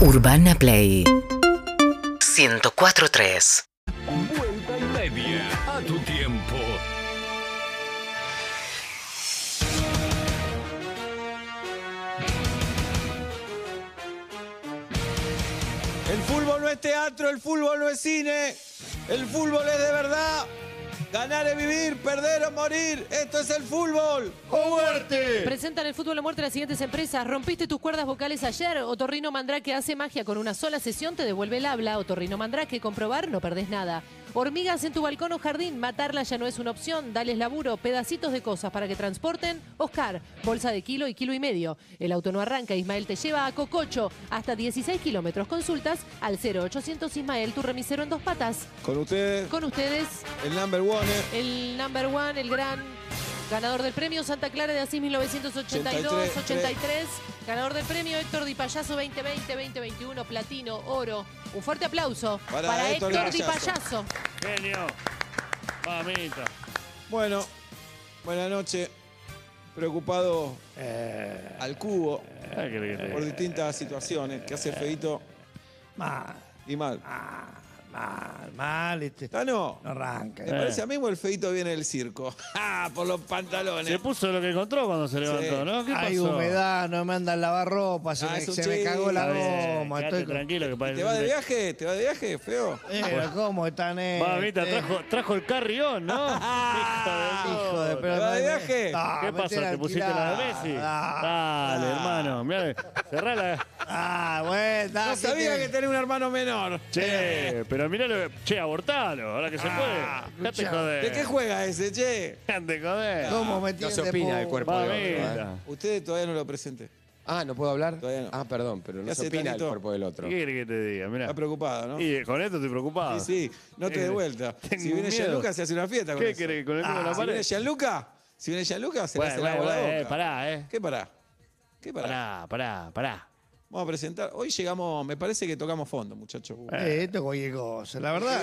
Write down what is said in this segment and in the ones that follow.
Urbana Play 104.3 Vuelta y media a tu tiempo. El fútbol no es teatro, el fútbol no es cine, el fútbol es de verdad. Ganar es vivir, perder o morir. Esto es el fútbol. ¡O muerte! Presentan el fútbol a muerte las siguientes empresas. ¿Rompiste tus cuerdas vocales ayer? Otorrino Mandrake hace magia con una sola sesión, te devuelve el habla. Otorrino Mandrake, comprobar, no perdés nada. Hormigas en tu balcón o jardín, matarlas ya no es una opción. Dales laburo, pedacitos de cosas para que transporten. Oscar, bolsa de kilo y kilo y medio. El auto no arranca, Ismael te lleva a Cococho. Hasta 16 kilómetros. Consultas al 0800 Ismael, tu remisero en dos patas. Con ustedes, Con ustedes, el number one. el number one, el gran ganador del premio Santa Clara de Asís 1982-83, ganador del premio Héctor Di Payaso 2020-2021, platino, oro. Un fuerte aplauso Para para, Héctor Héctor, Di Payaso. Genio. Mamita. Bueno, buenas noches. Preocupado al cubo Ah, ¿qué querés que te por distintas situaciones que hace feito Mal, y mal. Mal, mal. Este, ¿Está no? no arranca. Me parece a mí o el feito viene del circo. ¡Ah! Por los pantalones. Se puso lo que encontró cuando se levantó, Sí. ¿no? ¿Qué pasó? Hay humedad, no me andan lavar ropa, se, Ah, me, es un se me chiste. cagó la Está bien, goma. quédate Estoy con- tranquilo que parece. ¿Te vas de viaje? ¿Te vas de viaje, feo? Eh, pero ¿Cómo están? eh? Mamita, Eh, trajo, trajo el carrión, ¿no? Hijo de ¿Te vas de no, viaje? Ah, ¿Qué pasó? tiene ¿Te pusiste la de alquilada. Messi? Ah, Dale, hermano. Mirá, cerrá la. Ah, bueno. No ¿qué sabía tiene? que tenía un hermano menor. Che, pero mirá lo que. Che, abortalo, ahora que se Ah, puede. Date joder. ¿De qué juega ese, che? Date joder. ¿Cómo me No se de opina del cuerpo del otro. ¿eh? Ustedes todavía no lo presenté. Ah, ¿no puedo hablar? Todavía no. Ah, perdón, pero ¿Qué no se hace, opina del Tanito? cuerpo del otro. ¿Qué querés que te diga? Mirá. Está preocupada, ¿no? Y con esto estoy preocupado. Sí, sí, no te Eh, dé vuelta. Si viene miedo. Gianluca, se hace una fiesta con ¿Qué eso. querés? ¿Con el mismo de la Si viene pared? Gianluca, si viene Gianluca, se le Bueno, hace el bueno, la bueno, eh, boca. pará, eh. ¿Qué pará? ¿Qué pará? Pará, pará, pará. Vamos a presentar. Hoy llegamos, me parece que tocamos fondo, muchachos. Eh, esto es cualquier cosa. La verdad.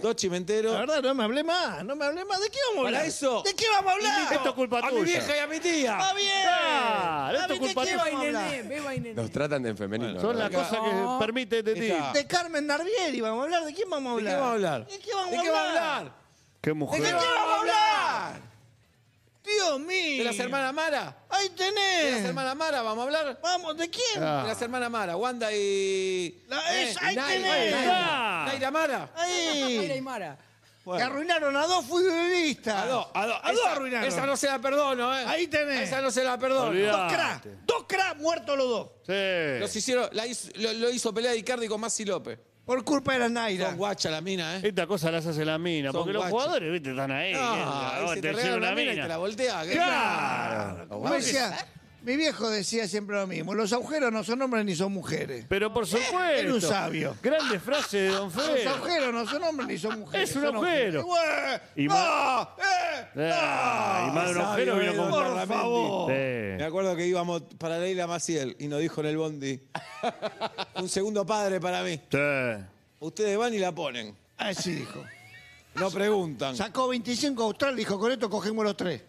Dos chimenteros. La verdad, no me hablé más. No me hablé más. ¿De qué vamos a Para hablar? eso. ¿De qué vamos a hablar? invito Esto es culpa a tuya. mi vieja y a mi tía. ¡Está bien! Claro, esto A es ¿de culpa tuya. hablar? Nos tratan de en femenino. Son las acá. cosas que permite este tipo. Esta- De Carmen Narvieri vamos a hablar. ¿De quién vamos a ¿De qué hablar? vamos a hablar? ¿De qué vamos ¿De a qué vamos a hablar? hablar? Qué ¿De mujer. qué vamos a hablar? Dios mío. ¿De las hermanas Mara? Ahí ¿De tenés. las hermanas Mara vamos a hablar? Vamos, ¿de quién? Ah. De las hermanas Mara, Wanda y. La- es- y ahí Naira, tenés. Naira, Naira Mara. Ahí. Bueno. Que arruinaron a dos futbolistas. A dos, a dos. A dos arruinaron. Esa no se la perdono, ¿eh? Ahí tenés. Esa no se la perdono. Dos cracks. Dos cracks muertos los dos. Los Sí. hicieron, la hizo- lo, lo hizo pelear Icardi con Maxi López. Por culpa de la Naira. Son guacha la mina, ¿eh? Esta cosa las hace la mina, Son porque los guachos. jugadores, viste, están ahí. No, Ah, ahí se te te recibe regala una una mina y te la voltea. ¿qué? Claro. Como decía, mi viejo decía siempre lo mismo. Los agujeros no son hombres ni son mujeres. Pero por supuesto. Era un sabio. Grande frase de Don Los Fede. agujeros no son hombres ni son mujeres. Es un son agujero. mujeres. Y ¡No! ma- ¡Eh! Ah, y más de un Sabio, agujero vino eh, con. Por favor. Me Sí. acuerdo que íbamos para Leila Maciel y nos dijo en el bondi. un segundo padre para mí. Sí. Ustedes van y la ponen. Así dijo. No preguntan. Sacó 25 Austral, dijo, con esto cogemos los tres.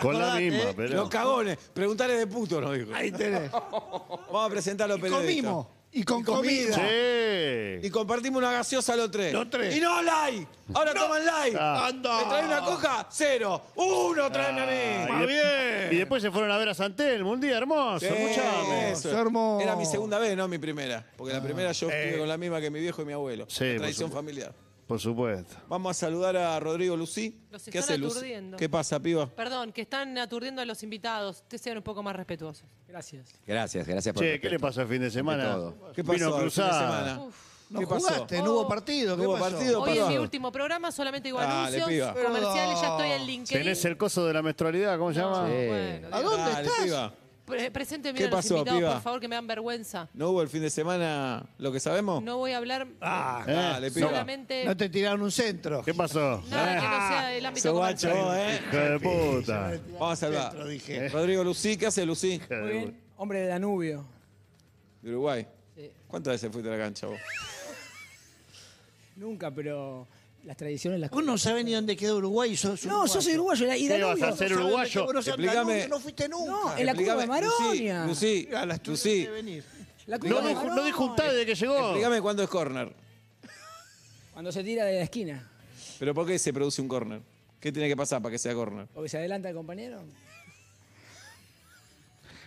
Con la misma, eh. pero. Los cagones. Preguntarle de puto, nos dijo. Ahí tenés. Vamos a presentar a los Y periodistas. comimos. Y con Y comida. Sí. Y compartimos una gaseosa los tres. Los tres. Y no like. Ahora toman like. Ah. Anda. ¿Me trae una coca? Cero. Uno, tráeme a Ah, mí. y, de- bien. y después se fueron a ver a Santelmo, un día hermoso, Sí, escuchame. eso. Era mi segunda vez, no mi primera. Porque la primera yo Eh. estuve con la misma que mi viejo y mi abuelo. Sí, por tradición supuesto. familiar. Por supuesto. Vamos a saludar a Rodrigo Lucí. Los ¿Qué están hace Lucy? aturdiendo. ¿Qué pasa, piba? Perdón, que están aturdiendo a los invitados. Ustedes sean un poco más respetuosos. Gracias. Gracias, gracias por Che, ¿qué le pasó el fin de semana? todo. ¿Qué Vino pasó el fin de cruzada. semana? No ¿Qué pasó? jugaste, no hubo partido. ¿Qué ¿No hubo pasó? partido? Hoy es perdón. mi último programa, solamente digo Dale, anuncios, piba. comerciales, ya estoy en LinkedIn. ¿Tenés el coso de la menstrualidad? ¿Cómo se llama? Sí. Bueno, ¿A dónde Dale, estás? piba. Pre- Presénteme ¿Qué a los pasó, invitados, piba? por favor, que me dan vergüenza. ¿No hubo el fin de semana lo que sabemos? No voy a hablar Ah, Eh, Dale, piba. solamente no te tiraron un centro. ¿Qué pasó? nada Eh, que no sea del ámbito Sos guacho comercial. vos, ¿eh? De puta. Vamos a saludar. Centro, dije. Rodrigo Lucí, ¿qué hace Lucí? Muy bien. Hombre de Danubio. De Uruguay. Sí. ¿Cuántas veces fuiste a la cancha vos? Nunca, pero las tradiciones las... Vos no sabés ni dónde quedó Uruguay y sos No, yo soy uruguayo. Y ¿Qué vas a hacer No uruguayo? quedó, no. Danubio, fuiste nunca. No, en la curva de Maronia. Lucí, A las de. La No, culpa me, no, no disjuntá desde que llegó. Explícame cuándo es corner. Cuando se tira de la esquina. ¿Pero por qué se produce un corner? ¿Qué tiene que pasar para que sea corner? Porque se adelanta el compañero.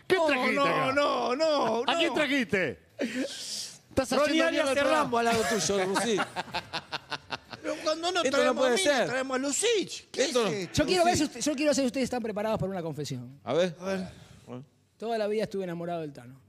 ¿Qué No, trajiste no, acá? no, no, ¿A quién trajiste? Estás Ronnie haciendo Arias de el programa. Rambo al lado tuyo, Rusí. No Esto no traemos puede a mí, ser. traemos a Lucich. ¿Qué Esto no- es esto? Yo quiero, ver si usted- yo quiero saber si ustedes están preparados para una confesión. A ver, Toda la vida estuve enamorado del Tano.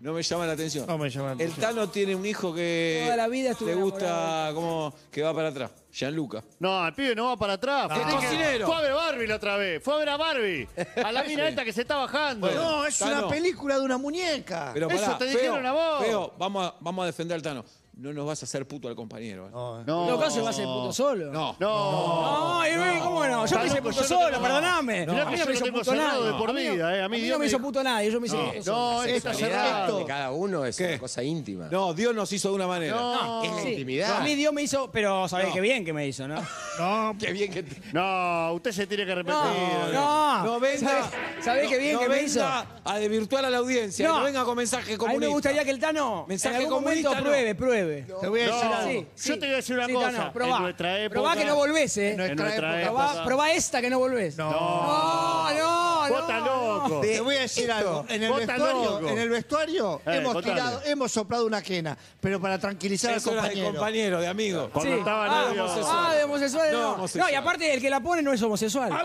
no me llama la atención. No me llama la El atención. Tano tiene un hijo que Toda la vida estuve le gusta enamorado. como que va para atrás. Gianluca. No, el pibe no va para atrás. Fue, Es cocinero. fue a ver Barbie la otra vez. Fue a ver a Barbie. A la mina esta que se está bajando. Bueno. No, es Tano. una película de una muñeca. Pero Eso pará, te feo, dijeron a vos. Feo, vamos a, vamos a defender al Tano. No nos vas a hacer puto al compañero. ¿eh? No, En todo caso, va a ser puto solo. No. No. No, y ve, ¿cómo no? Yo me hice puto solo, perdóname. Mirá a que mí no yo me lo hizo tengo puto cerrado nadie. de por A mí no- vida, eh. A A mí mí Dios no me me hizo dijo- puto nadie, yo me hice. No, La está cerrado. de cada uno es ¿Qué? una cosa íntima. No, Dios nos hizo de una manera. No. Es la Sí. intimidad. A mí Dios me hizo, pero sabés qué bien que me hizo, ¿no? no, Qué bien que te- No, usted se tiene que arrepentir. No, no. No venga. ¿Sabés, sabés qué bien no que me venga hizo? a desvirtuar a la audiencia. No, No. venga con mensaje A mí comunista. me gustaría que el Tano Mensaje en algún momento comunista, no. pruebe, pruebe. Te voy a decir No. algo. Sí, Yo sí. te voy a decir una Sí, cosa. Tano, probá. En nuestra época- Probá que no volvés, ¿eh? En nuestra En nuestra época. época. Probá, probá esta que no volvés. No. No, no, Vos no. estás loco. Te voy a decir algo. En el Vos estás vestuario, en el vestuario Eh, hemos tirado, hemos soplado una quena, pero para tranquilizar Eso al era de compañero. compañero, de amigo. Cuando Sí. estaba ah, homosexual. Ah, de homosexual No, no. homosexual. No, y aparte el que la pone no es homosexual. no,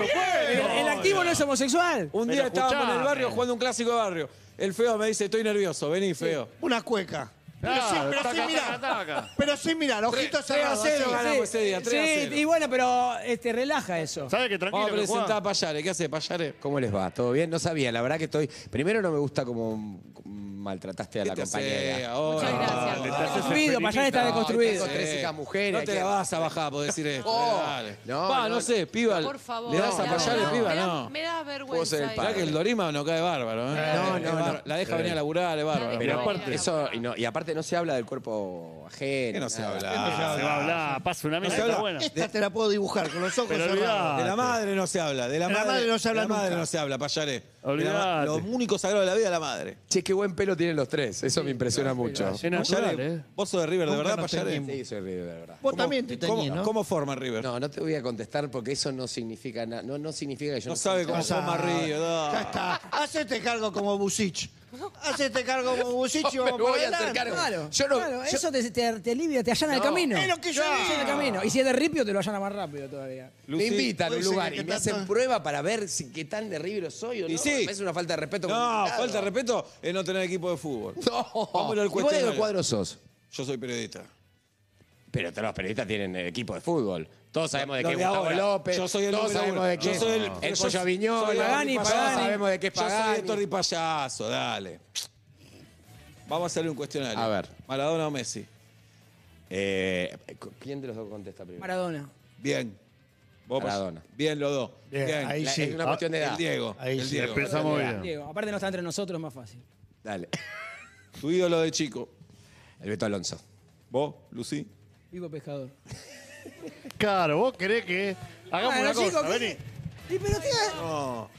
el, el activo no es homosexual. Un día Pero estábamos en el escuchame. barrio jugando un clásico de barrio. El feo me dice, estoy nervioso, vení, feo. Una cueca. Pero sí, pero mirar. taca. Pero sin mirar, ojitos tres a cerrados. cero así. ganamos ese día, 3 a sí, 0. y bueno, pero este, relaja eso. ¿Sabe que Vamos tranquilo a que presentar a? Payare. ¿Qué hace, Payare? ¿Cómo les va? ¿Todo bien? No sabía, la verdad que estoy. Primero no me gusta cómo maltrataste a la ¿Qué te hace compañera. ahora? Muchas gracias. le estás Construido, para allá está deconstruido. tengo tres hijas mujeres. No te la vas a bajar por decir esto. Dale. no, Va, no, no, sé, piba. Por favor. ¿Le das a da- piba? me da- No. Me da ser vergüenza. el. Mirá que el Dorima no cae bárbaro, ¿eh? No, Es no, bar- no. La deja venir a laburar, es bárbaro. Pero aparte- eso, y, no- y aparte no se habla del cuerpo ajeno. ¿Qué no se nada. habla? Se va a hablar, pasa una habla. buena. Esta te la puedo dibujar con los ojos Pero cerrados. olvidá. De la madre no se habla. De la, De la madre, no se habla de la madre nunca. no se habla, Payare. De la Olvidate. ma- Lo único sagrado de la vida es la madre. Che, qué buen pelo tienen los tres. Eso me impresiona mucho. Es natural, Payare, ¿eh? ¿Vos sos de River de Nunca verdad, nos Payare? Sí, soy River, de verdad. Vos también te ¿Cómo, ¿no? ¿Cómo forma River? No, no te voy a contestar porque eso no significa nada. No, no significa que yo No no, sabe cómo forma River. Ya está. Hacete cargo como Busich. Hacete cargo como Busich y vamos Me voy a hacer cargo. Claro, Yo no- claro, yo- eso te, te- te alivia, te allana el No, camino. es lo que yo Te allana digo. el camino. Y si es de ripio, te lo allana más rápido todavía. Me Lucy, invitan a un puede ser lugar que y me tanto- hacen prueba para ver si qué tan de River soy o no. Y sí. Me parece una falta de respeto. con No, el falta de respeto es no tener equipo de fútbol. No. Vámonos al ¿Y vos de cuestionario. qué cuadro sos? Yo soy periodista. Pero todos los periodistas tienen eh, equipo de fútbol. Todos sabemos de qué es Gustavo. López. Yo soy el todos sabemos de qué es el, el yo Pollo soy- Pagani, Pagani. Todos sabemos de qué es Yo soy Pagani. el Torri Payaso, dale. Vamos a hacerle un cuestionario. A ver. Maradona o Messi. Eh, ¿Quién de los dos contesta primero? Maradona. Bien. Vos, Maradona. Bien los dos. Bien, Bien. ahí La- sí. Es una cuestión de edad. El Diego. Ahí el sí. Diego. Empezamos bien. Diego, aparte no está entre nosotros, es más fácil. Dale. Tu ídolo de chico. El Beto Alonso. ¿Vos, Lucy? Vivo pescador. Claro, vos querés que hagamos Bueno, una cosa, ¿qué- vení. Y pero tía, No.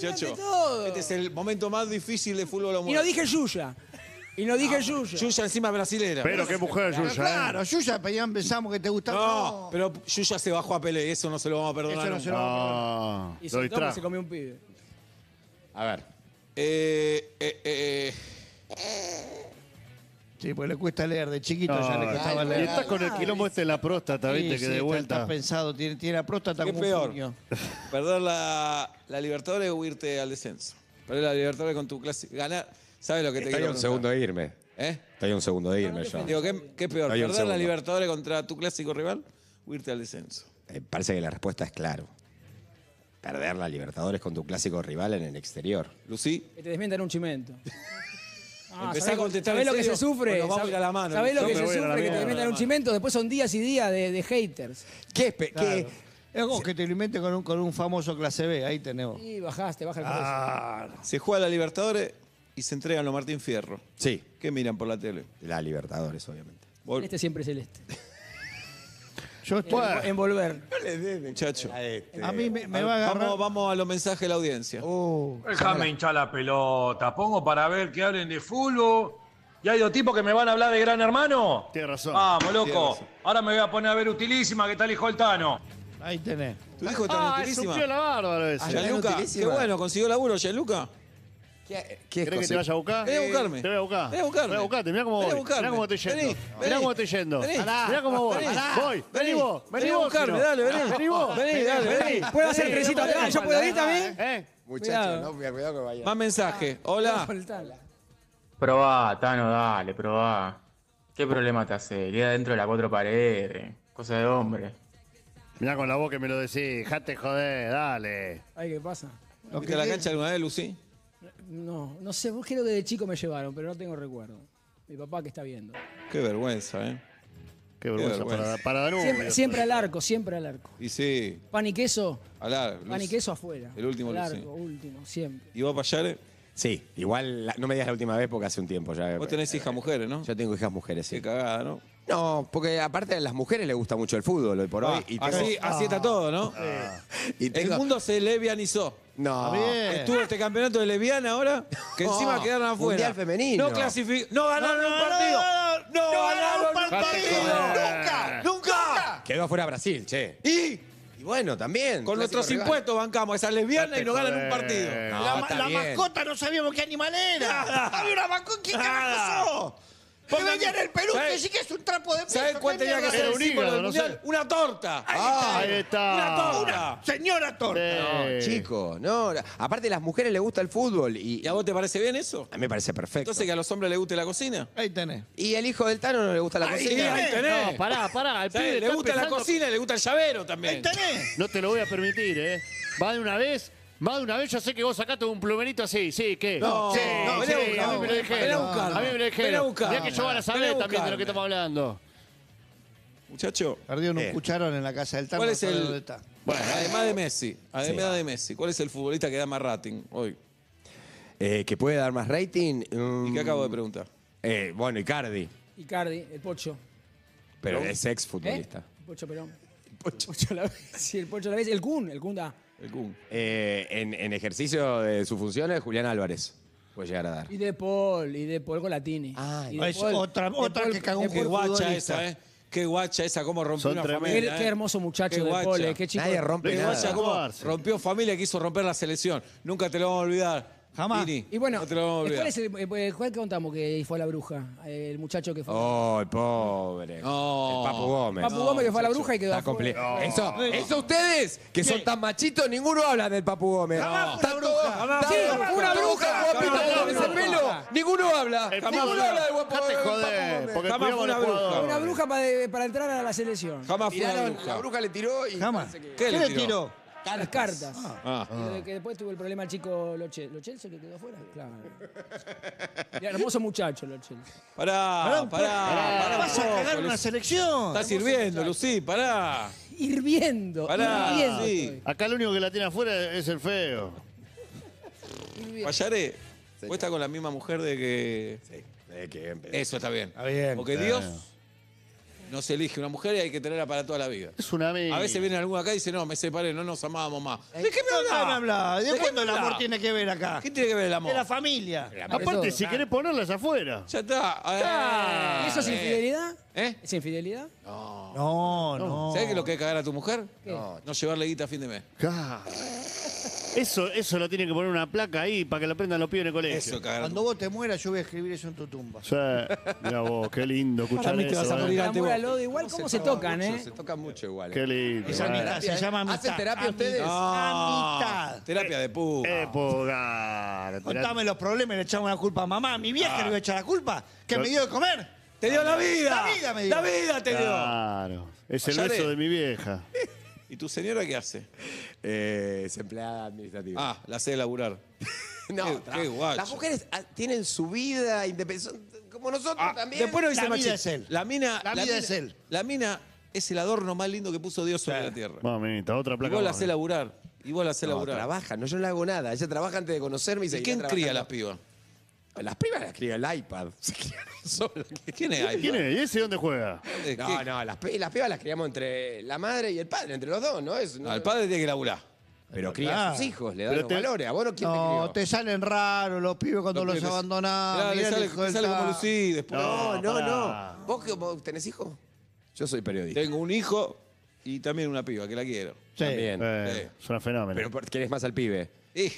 Chocho, todo. este es el momento más difícil de fútbol. Y no dije Yuya. Y no dije Yuya. Yuya encima brasilera. Pero qué mujer Yuya, claro, ¿eh? Yuya ya pensamos que te gustaba. No, pero Yuya se bajó a Pelé, eso no se lo vamos a perdonar. Eso no se lo- No, Y lo sobre todo porque distrajo. se comió un pibe. A ver. Eh, eh, eh, Sí, pues le cuesta leer. De chiquito ya le costaba y leer. estás con el quilombo este en la próstata, Sí, viste, sí, que de está- vuelta. Está pensado, tiene, tiene la próstata ¿Qué como un peor? puño. ¿Perder la, la Libertadores o irte al descenso? Perder la Libertadores con tu clase. Ganar. ¿Sabes lo que te Estoy a quiero un segundo de irme. ¿Eh? Estoy a un segundo de irme yo. Digo, ¿qué, qué peor? Hay un ¿Perder la segundo. Libertadores contra tu clásico rival o irte al descenso? Eh, parece que la respuesta es claro. Perder la Libertadores con tu clásico rival en el exterior. Lucy, Que te desmientan un chimento. Ah, Empezá ¿sabés- a contestar ¿Sabés en lo que se sufre? Bueno, vamos a ¿Sabés- ir a la mano. ¿Sabés lo que se sufre? Que te desmientan un chimento. Después son días y días de, de haters. ¿Qué? espe- qué- Es como que te lo invente con un, con un famoso clase B. Ahí tenemos. Y bajaste, baja el precio. Ah, se juega la Libertadores y se entregan los Martín Fierro. Sí, ¿Qué miran por la tele? la Libertadores, obviamente. Este siempre es el este. Yo estoy- en- envolver. Muchacho. a mí me, me va a agarrar. Vamos, vamos a los mensajes de la audiencia. Uh, Déjame hinchar la pelota. Pongo para ver que hablen de fútbol. ¿Y hay dos tipos que me van a hablar de Gran Hermano? Tienes razón. Vamos, loco. razón. Ahora me voy a poner a ver Utilísima, que está el hijo del Tano. ahí tenés. Tu hijo está Ah, es un utilísima. piola bárbaro ese. Ah, Gianluca, qué utilísima. bueno, consiguió laburo, Gianluca. ¿Qué, qué es ¿Querés que te vaya a buscar? Vení a buscarme. Te voy a buscar. Vení a buscarme. Voy a buscarte. Mirá cómo a voy. buscarme. Mirá cómo estoy yendo. Vení, Mirá cómo estoy yendo. Vení. Mirá cómo voy. Vení. Voy. Vení vos. Vení Vení a vos. buscarme, dale, vení. Vení vos. Vení, dale, vení. ¿Puedo hacer vení, atrás? ¿Yo puedo ir también? ¿Eh? Muchacho, Cuidado. no, cuidado que vaya. Más mensaje. Hola. Soltala. Probá, Tano, dale, probá. ¿Qué problema te hace? Queda dentro de las cuatro paredes. Cosa de hombre. Mirá con la voz que me lo decís. Jate joder, dale. Ay, ¿qué pasa? ¿Viste la cancha alguna vez, Lucy? No, no sé, vos creo que de chico me llevaron, pero no tengo recuerdo. Mi papá que está viendo. Qué vergüenza, ¿eh? Qué vergüenza, vergüenza. para, para Danubio. Siempre, siempre al arco, siempre al arco. Y sí, Pan y queso, hablar. pan y queso afuera. El último, Al arco, último, siempre. ¿Y vos, Payare? Sí, igual la- no me digas la última vez porque hace un tiempo ya. Vos tenés hijas mujeres, ¿no? Yo tengo hijas mujeres, sí. Qué cagada, ¿no? No, porque aparte a las mujeres les gusta mucho el fútbol hoy por hoy. Ah, y tengo- así, así está todo, ¿no? y El mundo se levianizó. No. Bien. Estuvo este campeonato de leviana ahora, que encima No, quedaron afuera. Mundial femenino. No clasificó. No ganaron un partido. No, ganaron un partido. Nunca, Nunca. Quedó afuera Brasil, che. Y Y bueno, también. con clásico nuestros rival. impuestos bancamos a esas lesbianas y no ganan un partido. No, la, está la bien. mascota no sabíamos qué animal era. Había una mascota. ¿Qué carajo sos? Que en el Perú, ¿Sabes? que sí que es un trapo de peso. ¿Sabes cuál ¿qué tenía que ser un hígado, del no mundial? sé. Una torta. Ahí está. Una torta. Señora Torta. Sí. Chico, no. Aparte, a las mujeres les gusta el fútbol y, ¿Y a vos te parece bien eso? a mí me parece perfecto. Entonces que a los hombres les guste la cocina. Ahí tenés. ¿Y el hijo del Tano no le gusta la Ahí cocina? ahí tenés. No, pará, pará. Pibe Le gusta la cocina y le gusta el llavero Ahí también. tenés. No te lo voy a permitir, ¿eh? Va de una vez. Va de una vez, yo sé que vos sacaste un plumerito así, sí, ¿qué? No, sí, no, sí, vení a a mí me lo dijeron. A mí me lo dijeron. Mirá que yo van a saber a también de lo que estamos hablando. Muchacho, Perdieron Eh. un cucharón en la casa del Tano. ¿cuál es el. está. Bueno, además de Messi, además de Messi, ¿cuál es el futbolista que da más rating hoy? Eh, ¿Que puede dar más rating? Mm, ¿Y qué acabo de preguntar? eh, bueno, Icardi. Icardi, el Pocho. Pero es ex ¿Eh? futbolista. El Pocho Perón. Pocho. a la vez. Sí, el Pocho a la vez. El Kun, el Kun da. El Kun. Eh, en, en ejercicio de sus funciones, Julián Álvarez puede llegar a dar. Y De Paul, y De Paul Golatini. Ah, Y De es Paul- otra- De otra Paul- que cagó un Qué guacha esa, ¿eh? Qué guacha esa, cómo rompió Son una tremendos. familia. Qué, ¿eh? qué hermoso muchacho Qué de guacha. Paul, eh, qué chico. Nadie rompe Qué nada. guacha, cómo rompió familia, quiso romper la selección. Nunca te lo vamos a olvidar. Jamás. Vini, Y bueno, no te lo vamos a olvidar. ¿cuál es el eh, cuál contamos que fue a la bruja? El muchacho que fue. Oh, el pobre. No. El Papu Gómez. Papu Gómez que fue a la bruja y quedó Está. Eso, eso ustedes, que son tan machitos, ninguno habla del Papu Gómez. Jamás fue Están una todos- bruja. Sí, una Jamás con ese una pelo. Ninguno habla. El Ninguno habla del guapo Dejate del Papu joder, Gómez. porque Jamás fue una bruja. Una bruja para, para entrar a la selección. Jamás fue una Tiraron, bruja. la bruja le tiró y... Jamás. ¿Qué ¿Qué le le tiró? Las cartas. Ah. Y de que después tuvo el problema el chico Lochel. ¿Lochel se que quedó afuera? Claro. Y hermoso muchacho, Lochel. Pará, pará, pará. Vas a cagar una selección. Está sirviendo, Lucy, pará. Hirviendo. Pará, hirviendo sí. estoy. Acá el único que la tiene afuera es el feo. Payare, vos estás con la misma mujer de que. Eh, que empe- Eso está bien. Está bien. Porque Dios no se elige una mujer y hay que tenerla para toda la vida. Es una amiga. A veces viene alguno acá y dice, no, me separé, no nos amábamos más. ¿De qué me ¿De cuándo el amor tiene que ver acá? ¿Qué tiene que ver el amor? De la familia. Aparte, Eso, si ah. querés ponerlas afuera. Ya está. ¿Y eso es Eh. infidelidad? ¿Eh? ¿Es infidelidad? No, no. ¿Sabés qué es lo que es cagar a tu mujer? ¿Qué? No, no llevarle guita a fin de mes. Claro. Eso, eso lo tiene que poner una placa ahí para que lo prendan los pibes en el colegio. Eso, Cuando vos te mueras, yo voy a escribir eso en tu tumba. Sí. Mira vos, qué lindo escuchar Para mí te eso. vas a eh. morir vos. amor al odio, igual cómo se tocan, mucho, ¿eh? Se tocan mucho igual. Qué lindo. Esa eh. amistad se llama amistad. ¿Hacen terapia ustedes? Amistad. Amistad. Terapia de puta. Época. Contame los problemas y le echamos la culpa a mamá. A mi vieja le voy a echar la culpa. ¿Que me dio de comer? ¡Te dio la vida! La vida me dio. ¡La vida te dio! Claro. Es el beso de mi vieja. ¿Y tu señora qué hace? Eh, es empleada administrativa. Ah, la hace laburar. no, qué- qué guacho. Las mujeres ah, tienen su vida independiente, como nosotros Ah, también. después no dice La vida Machín. es él. La mina, La vida mina- es él. La mina es el adorno más lindo que puso Dios sobre la tierra. Mamita, otra Y placa. vos la más. hacés laburar. Y vos la hacés No, laburar. trabaja, no, yo no le hago nada. Ella trabaja antes de conocerme y ¿Y seguirá quién cría a las pibas? Las primas las cría el iPad. Se criaron solas. ¿Quién es ahí? ¿Quién es? ¿Y ese dónde juega? No, no, las, las pibas las criamos entre la madre y el padre, entre los dos, ¿no? Es, no No, el padre tiene que laburar. pero cría a sus hijos, le da Pero los te- valores. ¿A vos no quién te No, crió? te salen raros los pibes cuando Los los, pibes. abandonás. Mirá, le Mirá el sale, hijo le del sale como después. No, no, pará. no. ¿Vos, que- vos tenés hijos? Yo soy periodista. Tengo un hijo y también una piba que la quiero. Sí. También. Eh, es una fenómeno. Pero por- querés más al pibe. Y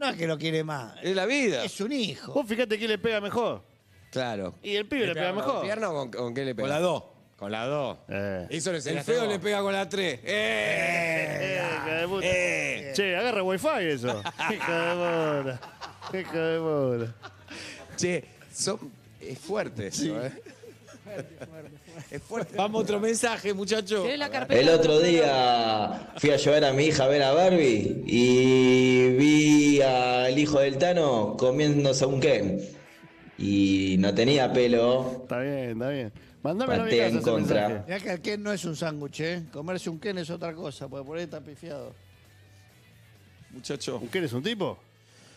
No es que lo quiere más. es la vida. Es un hijo. Vos fíjate quién le pega mejor. Claro. Y el pibe le pega con la mejor. pierna o con, con qué le pega? Con la dos. Con la dos. Eh. Eso le El feo le pega con la tres. ¡Eh! Eh, hija de puta. ¡Eh! Che, agarra wifi eso. Hija de puta. Hija de puta. Che, son- es fuerte eso, ¿eh? Es fuerte. Vamos otro mensaje, muchacho. La. El otro día fui a llevar a mi hija a ver a Barbie y vi al hijo del Tano comiéndose un Ken. Y no tenía pelo. Está bien, está bien. Mándamelo a mi casa en ese contra. mensaje. Mirá que el Ken no es un sándwich, ¿eh? Comerse un Ken es otra cosa, porque por ahí está pifiado. Muchacho. ¿Un Ken es un tipo?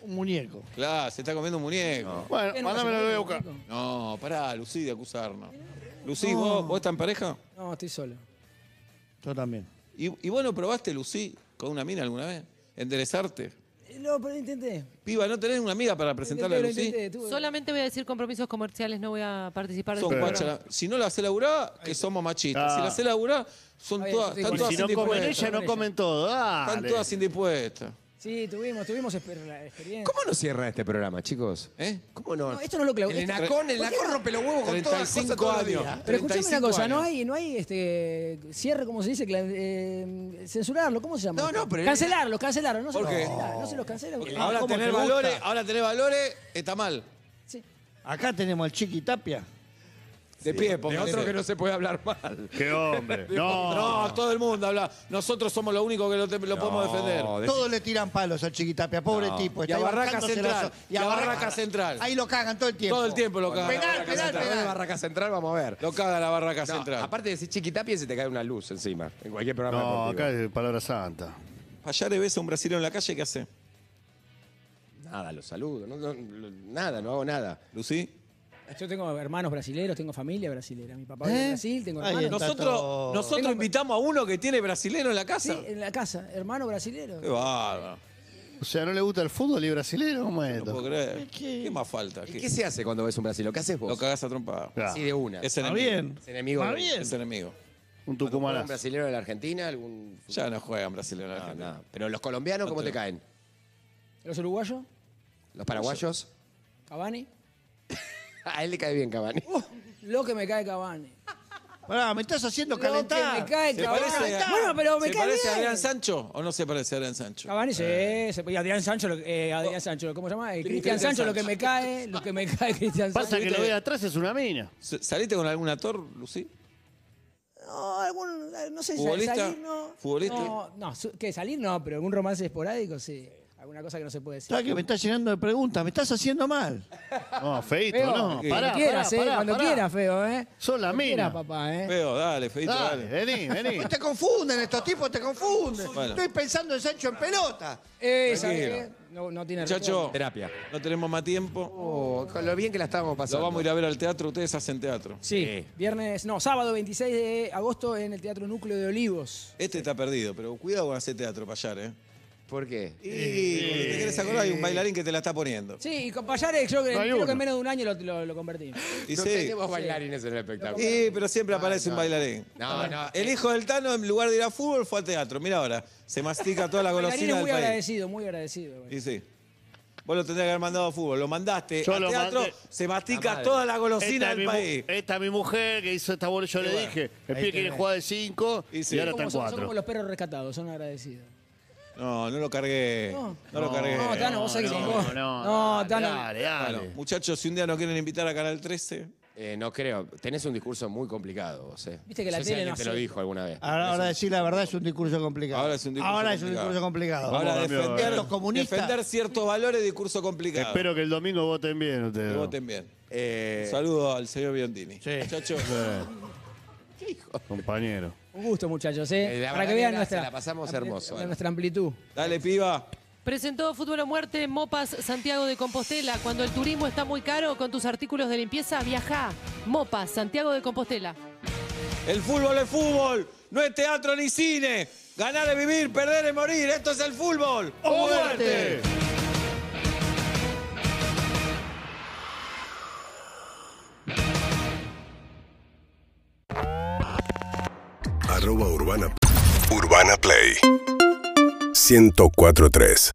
Un muñeco. Claro, se está comiendo un muñeco. Bueno, ¿Qué no mándamelo, lo voy a buscar. No, pará, Lucy, de acusarnos. Lucy, ¿vos, ¿vos estás en pareja? No, estoy solo. Yo también. ¿Y, y vos no probaste, Lucy, con una mina alguna vez? ¿Enderezarte? Eh, No, pero intenté. Piba, ¿no tenés una amiga para presentarle a Intenté, lo Lucy? intenté, tuve- Solamente voy a decir compromisos comerciales, no voy a participar de Son este guachas. programa. Si no la hace laburar, que somos machistas. Ah. Si la hace laburar, son Está bien, todas, yo estoy están con todas Si no comen indispuestas. ella, no comen todo. Están Dale. todas indispuestas. Sí, tuvimos, tuvimos la experiencia. ¿Cómo no cierra este programa, chicos? ¿Eh? ¿Cómo no? No, esto no lo clavo. El esto- enacón, el enacón rompe los huevos con todas las cosas 35 todos los años. días. Pero escuchame una 35 cosa, no años. hay, no hay este cierre, ¿cómo se dice? Cla- eh, censurarlo, ¿cómo se llama? No, no, pero- Cancelarlo, cancelarlo, no se ¿Por los qué? cancela, no se los cancela. porque- Ahora ¿cómo tener te gusta? valores, ahora tener valores está mal. Sí. Acá tenemos al Chiqui Tapia. De pie, De otro que no se puede hablar mal. Qué hombre. No. No, todo el mundo habla. Nosotros somos los únicos que lo, te- lo podemos defender. de- Todos le tiran palos al Chiqui Tapia, pobre No. tipo. Y está a ahí Barraca bancándose Central. Y a Barraca Central. Ahí lo cagan todo el tiempo. Todo el tiempo lo cagan. Penal, Barraca penal, Central. penal. Barraca Central, vamos a ver. Lo caga la barraca No, central. aparte de decir chiquitapia, se te cae una luz encima. En cualquier programa No, deportivo. acá es palabra santa. Allá le ves a un brasileño en la calle, ¿qué hace? Nada, los saludo. no- no- lo- nada, no hago nada. Lucy. Yo tengo hermanos brasileros, tengo familia brasilera. Mi papá ¿Eh? vive en Brasil, tengo Ahí hermanos. está Nosotros, todo. nosotros Tengo- invitamos a uno que tiene brasilero en la Sí, casa. en la casa, hermano brasilero. Qué bárbaro. O sea, ¿no le gusta el fútbol y brasileño? ¿Cómo es No esto? puedo creer. ¿Qué más falta? ¿Y ¿Qué- qué se hace cuando ves un brasileño? ¿Qué haces Lo vos? cagás a trompada. Claro. Así de una. Es Está enemigo. bien. Es enemigo. Está del- bien. Es enemigo. Un ¿Un tucumanazo. brasileño de la Argentina? ¿Algún... Ya no juegan brasileños en la No, Argentina. no. Pero los colombianos, ¿cómo te caen? Los uruguayos, ¿Los paraguayos? Cavani. A él le cae bien Cavani. Lo que me cae Cavani. Pará, me estás haciendo Lo que calentar. me cae ¿Se Cavani. parece, a- Bueno, pero me ¿se cae parece a bien. Adrián Sancho o no se parece a Adrián Sancho? Cavani sí, se- y Adrián Sancho, lo- eh, Adrián Sancho, ¿cómo se llama? Eh, Cristian Cristian Sancho, lo que me cae, lo que me cae Cristian Sancho. Pasa que lo ve atrás es una mina. S- ¿Saliste con algún actor, Lucy? No, algún, no sé, ¿Futbolista? salir no. ¿Futbolista? No, no, su- que salir no, pero algún romance esporádico sí. Alguna cosa que no se puede decir. ¿Sabes que me estás llenando de preguntas? Me estás haciendo mal. No, feito, Feo, no. cuando Pará, quieras, pará, eh, pará, cuando pará. quieras, feo, ¿eh? Sos la Cuando quieras, mina. papá, ¿eh? Feo, dale, feito, Dale, dale. vení, vení. Te confunden estos tipos, te confunden. Bueno. Estoy pensando en Sancho en pelota. Tranquilo. eh, no, no tiene Muchacho, Terapia. no tenemos más tiempo. Oh, con lo bien que la estábamos Lo pasando. vamos a ir a ver al teatro. Ustedes hacen teatro. Sí, Sí. viernes, no, sábado 26 de agosto en el Teatro Núcleo de Olivos. Este está perdido, pero cuidado con hacer teatro para allá, ¿eh? ¿Por qué? Y cuando te querés acordar hay un bailarín que te la está poniendo. Sí, y con Payares yo creo, No hay creo que uno. en menos de un año lo, lo, lo convertimos. Y no sí. tenemos bailarines en el espectáculo. Sí, pero siempre aparece un bailarín. No, no. El hijo del Tano, en lugar de ir a fútbol, fue al teatro. Mira ahora, se mastica toda la Bailarín golosina es del muy país. agradecido, muy agradecido. güey. Y sí. Vos lo tendrías que haber mandado a fútbol. Lo mandaste Yo al lo teatro, mandé. se mastica madre. toda la golosina es, del mi, mu- país. esta es mi mujer que hizo esta bola. Yo le bueno. dije, el pibe quiere tenés. jugar de 5 Y y, sí. ahora Como están son, son como 4. los perros rescatados, son agradecidos. No, no lo cargué. No. No, lo cargué. No, Tano, vos sabés que no, vos- no, No, Tano. Dale, dale. Bueno, muchachos, si un día nos quieren invitar a Canal 13, Eh, no creo. Tenés un discurso muy complicado, vos, eh. Viste que la No sé tele no te lo dijo alguna vez. Ahora, ahora decir la verdad es un discurso complicado. Ahora es un discurso Ahora es un complicado. discurso complicado. ahora defender, Los comunistas. defender ciertos valores, discurso complicado. Espero que el domingo voten bien ustedes. Que voten bien. Eh, Saludo al señor Biondini. Sí. Muchachos, Compañero. Un gusto, muchachos, Eh, ¿eh? la Para que vean nuestra, la pasamos ampli- hermoso, eh. nuestra amplitud. dale, piba. Presentó Fútbol o Muerte Mopas Santiago de Compostela. Cuando el turismo está muy caro, con tus artículos de limpieza, viaja. Mopas Santiago de Compostela. El fútbol es fútbol, no es teatro ni cine. Ganar es vivir, perder es morir. Esto es el fútbol. ¡O muerte! Urbana Play. 1043